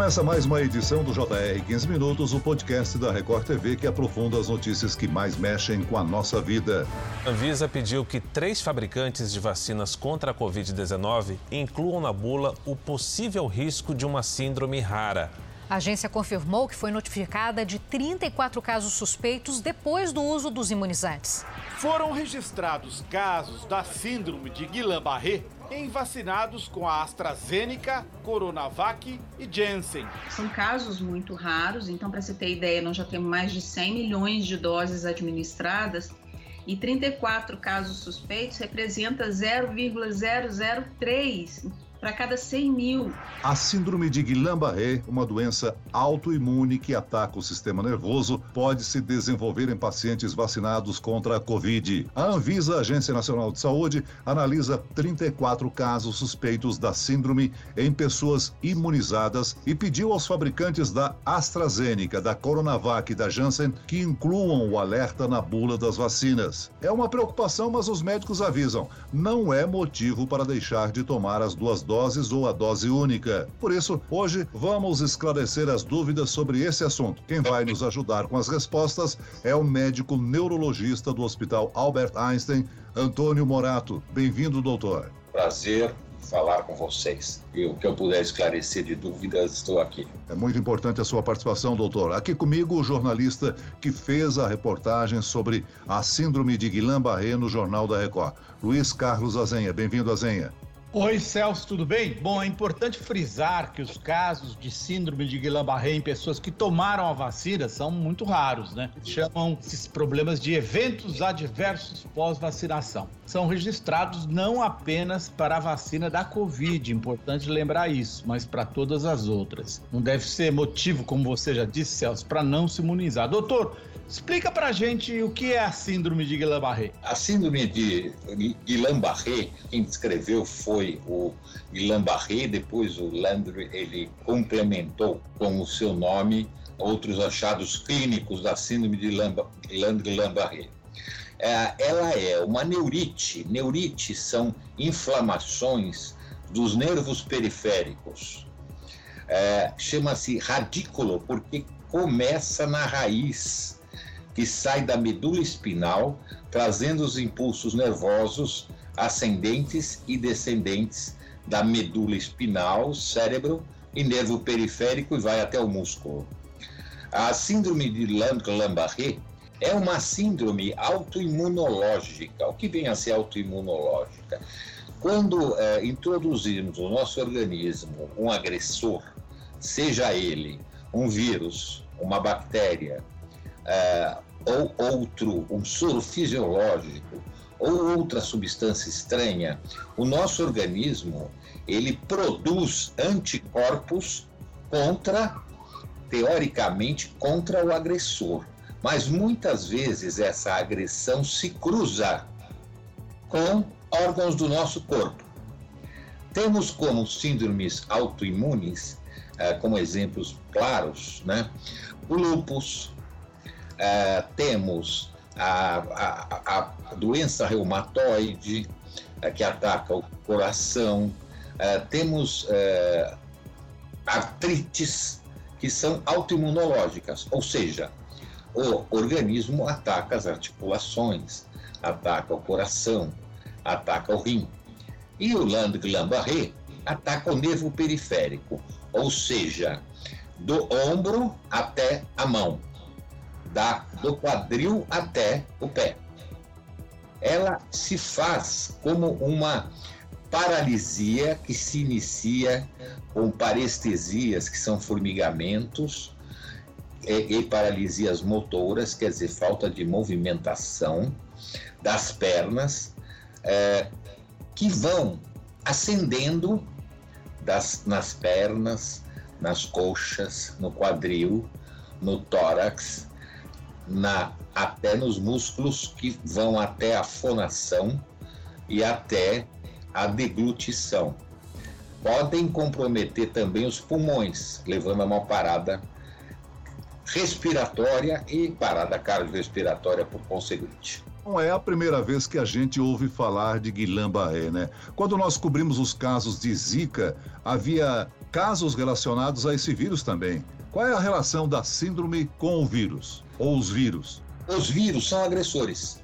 Começa mais uma edição do JR 15 Minutos, o podcast da Record TV que aprofunda as notícias que mais mexem com a nossa vida. A Anvisa pediu que três fabricantes de vacinas contra a Covid-19 incluam na bula o possível risco de uma síndrome rara. A agência confirmou que foi notificada de 34 casos suspeitos depois do uso dos imunizantes. Foram registrados casos da síndrome de Guillain-Barré em vacinados com a AstraZeneca, Coronavac e Janssen. São casos muito raros, então para você ter ideia, nós já temos mais de 100 milhões de doses administradas e 34 casos suspeitos representa 0,003 para cada 100 mil. A síndrome de Guillain-Barré, uma doença autoimune que ataca o sistema nervoso, pode se desenvolver em pacientes vacinados contra a Covid. A Anvisa, Agência Nacional de Saúde, analisa 34 casos suspeitos da síndrome em pessoas imunizadas e pediu aos fabricantes da AstraZeneca, da Coronavac e da Janssen que incluam o alerta na bula das vacinas. É uma preocupação, mas os médicos avisam, não é motivo para deixar de tomar as duas ou a dose única. Por isso, hoje vamos esclarecer as dúvidas sobre esse assunto. Quem vai nos ajudar com as respostas é o médico neurologista do Hospital Albert Einstein, Antônio Morato. Bem-vindo, doutor. Prazer falar com vocês. E o que eu puder esclarecer de dúvidas, estou aqui. É muito importante a sua participação, doutor. Aqui comigo o jornalista que fez a reportagem sobre a síndrome de Guillain-Barré no Jornal da Record, Luiz Carlos Azenha. Bem-vindo, Azenha. Oi, Celso, tudo bem? Bom, é importante frisar que os casos de síndrome de Guillain-Barré em pessoas que tomaram a vacina são muito raros, né? Chamam esses problemas de eventos adversos pós-vacinação. São registrados não apenas para a vacina da Covid, importante lembrar isso, mas para todas as outras. Não deve ser motivo, como você já disse, Celso, para não se imunizar. Doutor, Explica pra gente o que é a síndrome de Guillain-Barré. A síndrome de Guillain-Barré, quem descreveu foi o Guillain-Barré, depois o Landry ele complementou com o seu nome outros achados clínicos da síndrome de Landry-Guillain-Barré. É, ela é uma neurite. Neurites são inflamações dos nervos periféricos. É, Chama-se radículo porque começa na raiz que sai da medula espinal, trazendo os impulsos nervosos ascendentes e descendentes da medula espinal, cérebro e nervo periférico e vai até o músculo. A síndrome de Guillain-Barré é uma síndrome autoimunológica. O que vem a ser autoimunológica? Quando é, introduzirmos no nosso organismo um agressor, seja ele um vírus, uma bactéria, é, ou outro, um soro fisiológico, ou outra substância estranha, o nosso organismo ele produz anticorpos contra, teoricamente, contra o agressor. Mas muitas vezes essa agressão se cruza com órgãos do nosso corpo. Temos como síndromes autoimunes, eh, como exemplos claros, né? o lúpus, é, temos a, a, a, doença reumatoide, é, que ataca o coração, é, temos artrites, que são autoimunológicas, ou seja, o organismo ataca as articulações, ataca o coração, ataca o rim. E o Land-Guillain-Barré ataca o nervo periférico, ou seja, do ombro até a mão da, do quadril até o pé. Ela se faz como uma paralisia que se inicia com parestesias, que são formigamentos, e, e paralisias motoras, quer dizer, falta de movimentação das pernas, é, que vão ascendendo das, nas pernas, nas coxas, no quadril, no tórax, na, até nos músculos que vão até a fonação e até a deglutição. Podem comprometer também os pulmões, levando a uma parada respiratória e parada cardiorrespiratória por conseguinte. Não é a primeira vez que a gente ouve falar de Guillain-Barré, né? Quando nós cobrimos os casos de Zika, havia casos relacionados a esse vírus também. Qual é a relação da síndrome com o vírus ou os vírus? Os vírus são agressores.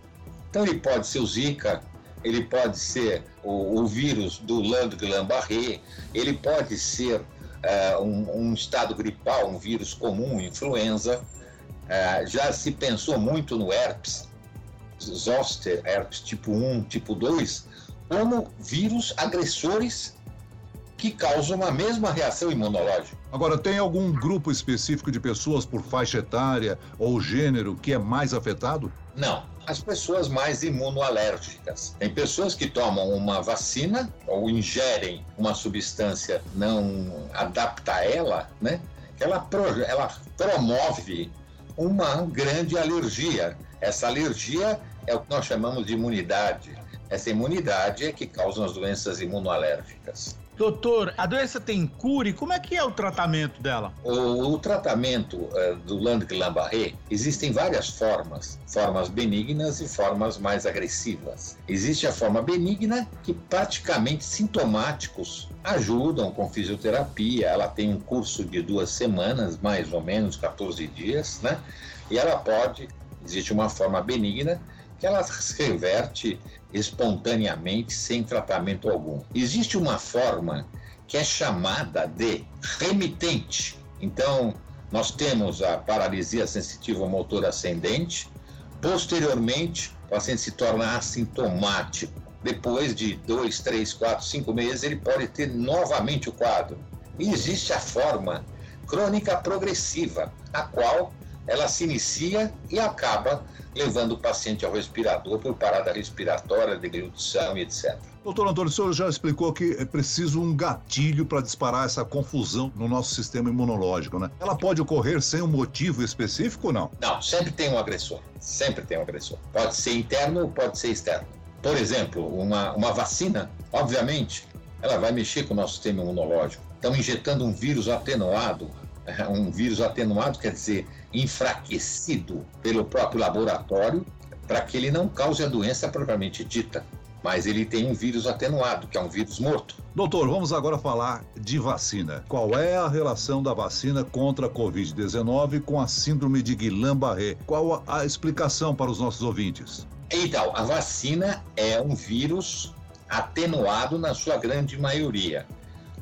Então ele pode ser o Zika, ele pode ser o, o vírus do Land-Guillain-Barré, ele pode ser uh, um, um, estado gripal, um vírus comum, influenza. Uh, já se pensou muito no herpes, zoster, herpes tipo 1, tipo 2, como vírus agressores que causam a mesma reação imunológica. Agora, tem algum grupo específico de pessoas por faixa etária ou gênero que é mais afetado? Não. As pessoas mais imunoalérgicas. Tem pessoas que tomam uma vacina ou ingerem uma substância não adapta a ela, né? Ela, pro, ela promove uma grande alergia. Essa alergia é o que nós chamamos de imunidade. Essa imunidade é que causa as doenças imunoalérgicas. Doutor, a doença tem cura e como é que é o tratamento dela? O, o tratamento uh, do Land-Guillain-Barré existem várias formas, formas benignas e formas mais agressivas. Existe a forma benigna que praticamente sintomáticos ajudam com fisioterapia. Ela tem um curso de duas semanas, mais ou menos 14 dias, né? E ela pode, existe uma forma benigna que ela se reverte espontaneamente, sem tratamento algum. Existe uma forma que é chamada de remitente. Então, nós temos a paralisia sensitiva motor ascendente. Posteriormente, o paciente se torna assintomático. Depois de dois, três, quatro, cinco meses, ele pode ter novamente o quadro. E existe a forma crônica progressiva, a qual ela se inicia e acaba levando o paciente ao respirador por parada respiratória, deglutição e etc. Doutor Antônio, o senhor já explicou que é preciso um gatilho para disparar essa confusão no nosso sistema imunológico, né? Ela pode ocorrer sem um motivo específico ou não? Não, sempre tem um agressor. Sempre tem um agressor. Pode ser interno ou pode ser externo. Por exemplo, uma, uma vacina, obviamente, ela vai mexer com o nosso sistema imunológico. Estão injetando um vírus atenuado um vírus atenuado, quer dizer, enfraquecido pelo próprio laboratório, para que ele não cause a doença propriamente dita. Mas ele tem um vírus atenuado, que é um vírus morto. Doutor, vamos agora falar de vacina. Qual é a relação da vacina contra a Covid-19 com a síndrome de Guillain-Barré? Qual a explicação para os nossos ouvintes? Então, a vacina é um vírus atenuado na sua grande maioria.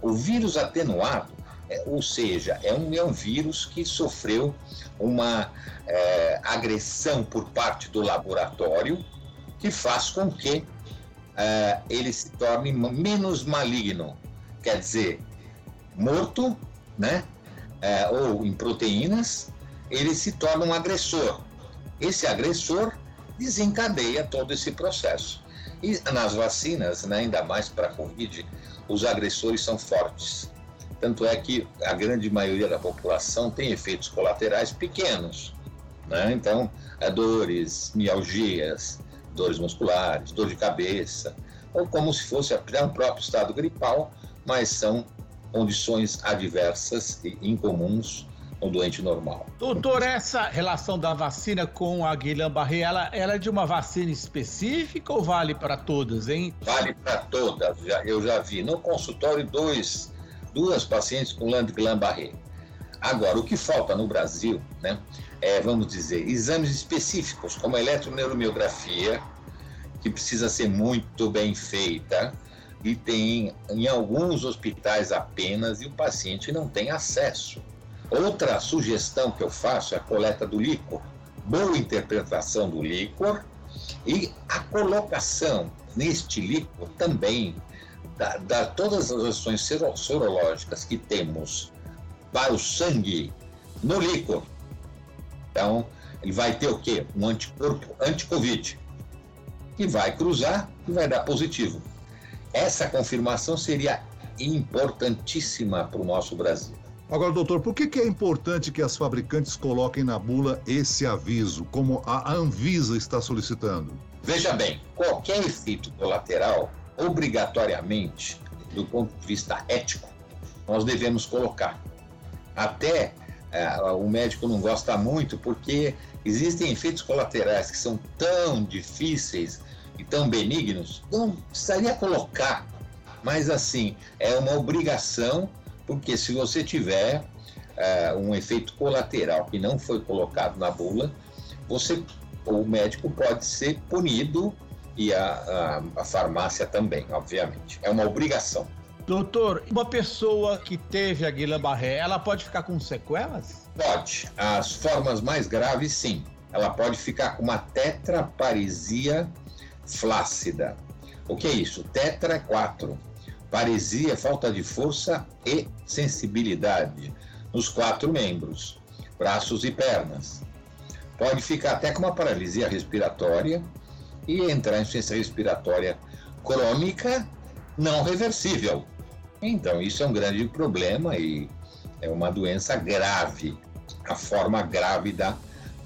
O vírus atenuado é, ou seja, é um, é um vírus que sofreu uma é, agressão por parte do laboratório que faz com que é, ele se torne menos maligno. Quer dizer, morto, né? É, ou em proteínas, ele se torna um agressor. Esse agressor desencadeia todo esse processo. E nas vacinas, né, ainda mais para a Covid, os agressores são fortes. Tanto é que a grande maioria da população tem efeitos colaterais pequenos. Né? Então, é dores, mialgias, dores musculares, dor de cabeça, ou como se fosse até um próprio estado gripal, mas são condições adversas e incomuns no doente normal. Doutor, essa relação da vacina com a Guillain-Barré, ela, ela é de uma vacina específica ou vale para todas, hein? Vale para todas. Eu já vi no consultório dois duas pacientes com Land-Guillain-Barré. Agora, o que falta no Brasil, né, é, vamos dizer, exames específicos, como a eletroneuromiografia, que precisa ser muito bem feita, e tem em alguns hospitais apenas, e o paciente não tem acesso. Outra sugestão que eu faço é a coleta do líquor. Boa interpretação do líquor e a colocação neste líquor também da, da, todas as ações sorológicas que temos para o sangue no líquor. Então, ele vai ter o quê? Um anticorpo anti-Covid, que vai cruzar e vai dar positivo. Essa confirmação seria importantíssima para o nosso Brasil. Agora, doutor, por que, que é importante que as fabricantes coloquem na bula esse aviso, como a Anvisa está solicitando? Veja bem, qualquer efeito colateral obrigatoriamente, do ponto de vista ético, nós devemos colocar. Até é, o médico não gosta muito porque existem efeitos colaterais que são tão difíceis e tão benignos, não precisaria colocar. Mas assim, é uma obrigação, porque se você tiver é, um efeito colateral que não foi colocado na bula, você, o médico pode ser punido e a, a, a farmácia também, obviamente. É uma obrigação. Doutor, uma pessoa que teve a Guillain-Barré, ela pode ficar com sequelas? Pode. As formas mais graves, sim. Ela pode ficar com uma tetraparesia flácida. O que é isso? Tetra é quatro. Paresia é falta de força e sensibilidade nos quatro membros, braços e pernas. Pode ficar até com uma paralisia respiratória e entrar em insuficiência respiratória crônica não reversível. Então, isso é um grande problema e é uma doença grave, a forma grave da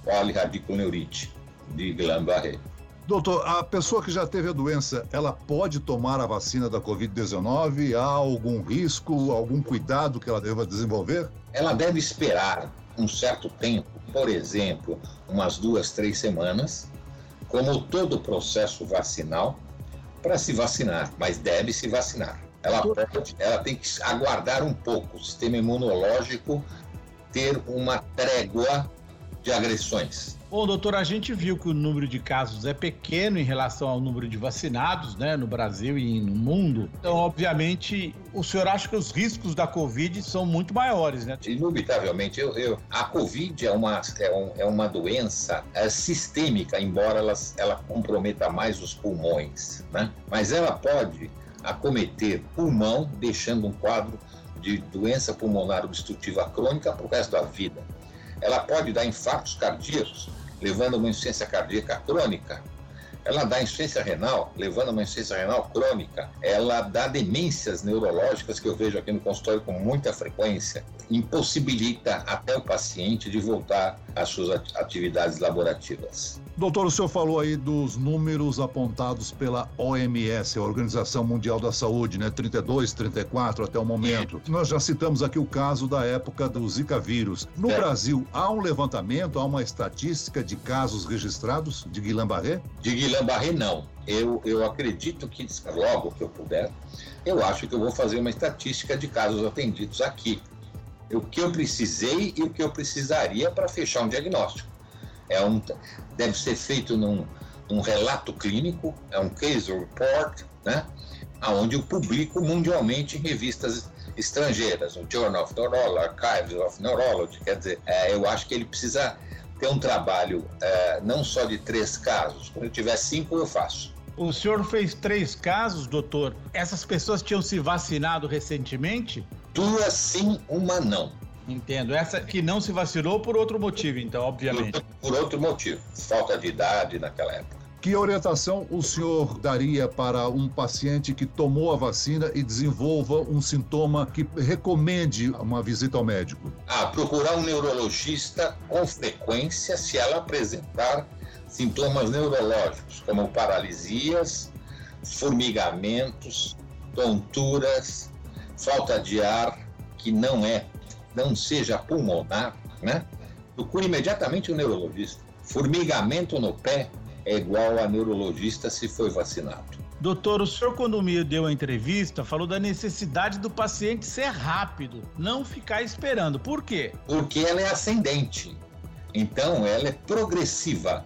poliradiculoneurite de Guillain-Barré. Doutor, a pessoa que já teve a doença, ela pode tomar a vacina da Covid-19? Há algum risco, algum cuidado que ela deva desenvolver? Ela deve esperar um certo tempo, por exemplo, umas duas, três semanas, como todo processo vacinal, para se vacinar, mas deve se vacinar. Ela, pode, ela tem que aguardar um pouco, o sistema imunológico ter uma trégua de agressões. Bom, doutor, a gente viu que o número de casos é pequeno em relação ao número de vacinados, né, no Brasil e no mundo. Então, obviamente, o senhor acha que os riscos da Covid são muito maiores, né? Inubitavelmente, eu, eu a Covid é uma, é, um, é uma doença é, sistêmica, embora ela, ela comprometa mais os pulmões, né? Mas ela pode acometer pulmão, deixando um quadro de doença pulmonar obstrutiva crônica para o resto da vida. Ela pode dar infartos cardíacos, levando a uma insuficiência cardíaca crônica. Ela dá insuficiência renal, levando a uma insuficiência renal crônica. Ela dá demências neurológicas, que eu vejo aqui no consultório com muita frequência. Impossibilita até o paciente de voltar às suas atividades laborativas. Doutor, o senhor falou aí dos números apontados pela OMS, a Organização Mundial da Saúde, né? 32, 34 até o momento. Nós já citamos aqui o caso da época do Zika vírus. No é. Brasil, há um levantamento, há uma estatística de casos registrados de Guillain-Barré? De Guillain-Barré, não. Eu, eu acredito que, logo que eu puder, eu acho que eu vou fazer uma estatística de casos atendidos aqui. O que eu precisei e o que eu precisaria para fechar um diagnóstico. É um, deve ser feito num, num relato clínico, é um case report, né? onde eu publico mundialmente em revistas estrangeiras, o Journal of Neurology, Archives of Neurology, quer dizer, é, eu acho que ele precisa ter um trabalho é, não só de três casos, quando eu tiver cinco eu faço. O senhor fez três casos, doutor. Essas pessoas tinham se vacinado recentemente? Duas sim, uma não. Entendo. Essa que não se vacilou por outro motivo, então, obviamente. Por, por outro motivo. Falta de idade naquela época. Que orientação o senhor daria para um paciente que tomou a vacina e desenvolva um sintoma que recomende uma visita ao médico? Ah, procurar um neurologista com frequência se ela apresentar sintomas neurológicos, como paralisias, formigamentos, tonturas, falta de ar, que não é não seja pulmonar, né? Procure imediatamente o um neurologista. Formigamento no pé é igual a neurologista se foi vacinado. Doutor, o senhor, quando me deu a entrevista, falou da necessidade do paciente ser rápido, não ficar esperando. Por quê? Porque ela é ascendente. Então, ela é progressiva.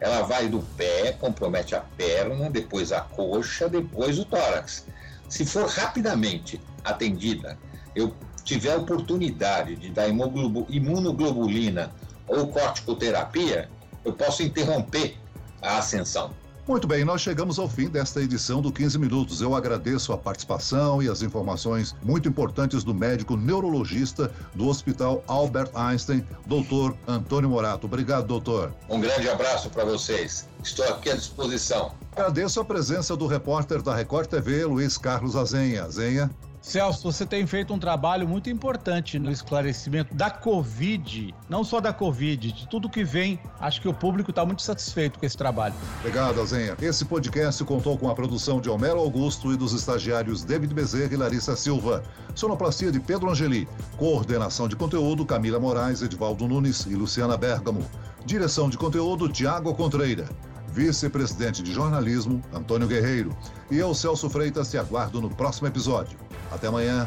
Ela vai do pé, compromete a perna, depois a coxa, depois o tórax. Se for rapidamente atendida, eu tiver a oportunidade de dar imunoglobulina ou corticoterapia, eu posso interromper a ascensão. Muito bem, nós chegamos ao fim desta edição do 15 Minutos. Eu agradeço a participação e as informações muito importantes do médico neurologista do Hospital Albert Einstein, doutor Antônio Morato. Obrigado, doutor. Um grande abraço para vocês. Estou aqui à disposição. Agradeço a presença do repórter da Record TV, Luiz Carlos Azenha. Azenha. Celso, você tem feito um trabalho muito importante no esclarecimento da Covid, não só da Covid, de tudo que vem. Acho que o público está muito satisfeito com esse trabalho. Obrigado, Zenha. Esse podcast contou com a produção de Homero Augusto e dos estagiários David Bezerra e Larissa Silva. Sonoplastia de Pedro Angeli. Coordenação de conteúdo Camila Moraes, Edvaldo Nunes e Luciana Bergamo. Direção de conteúdo Tiago Contreira. Vice-presidente de jornalismo Antônio Guerreiro. E eu, Celso Freitas, te aguardo no próximo episódio. Até amanhã.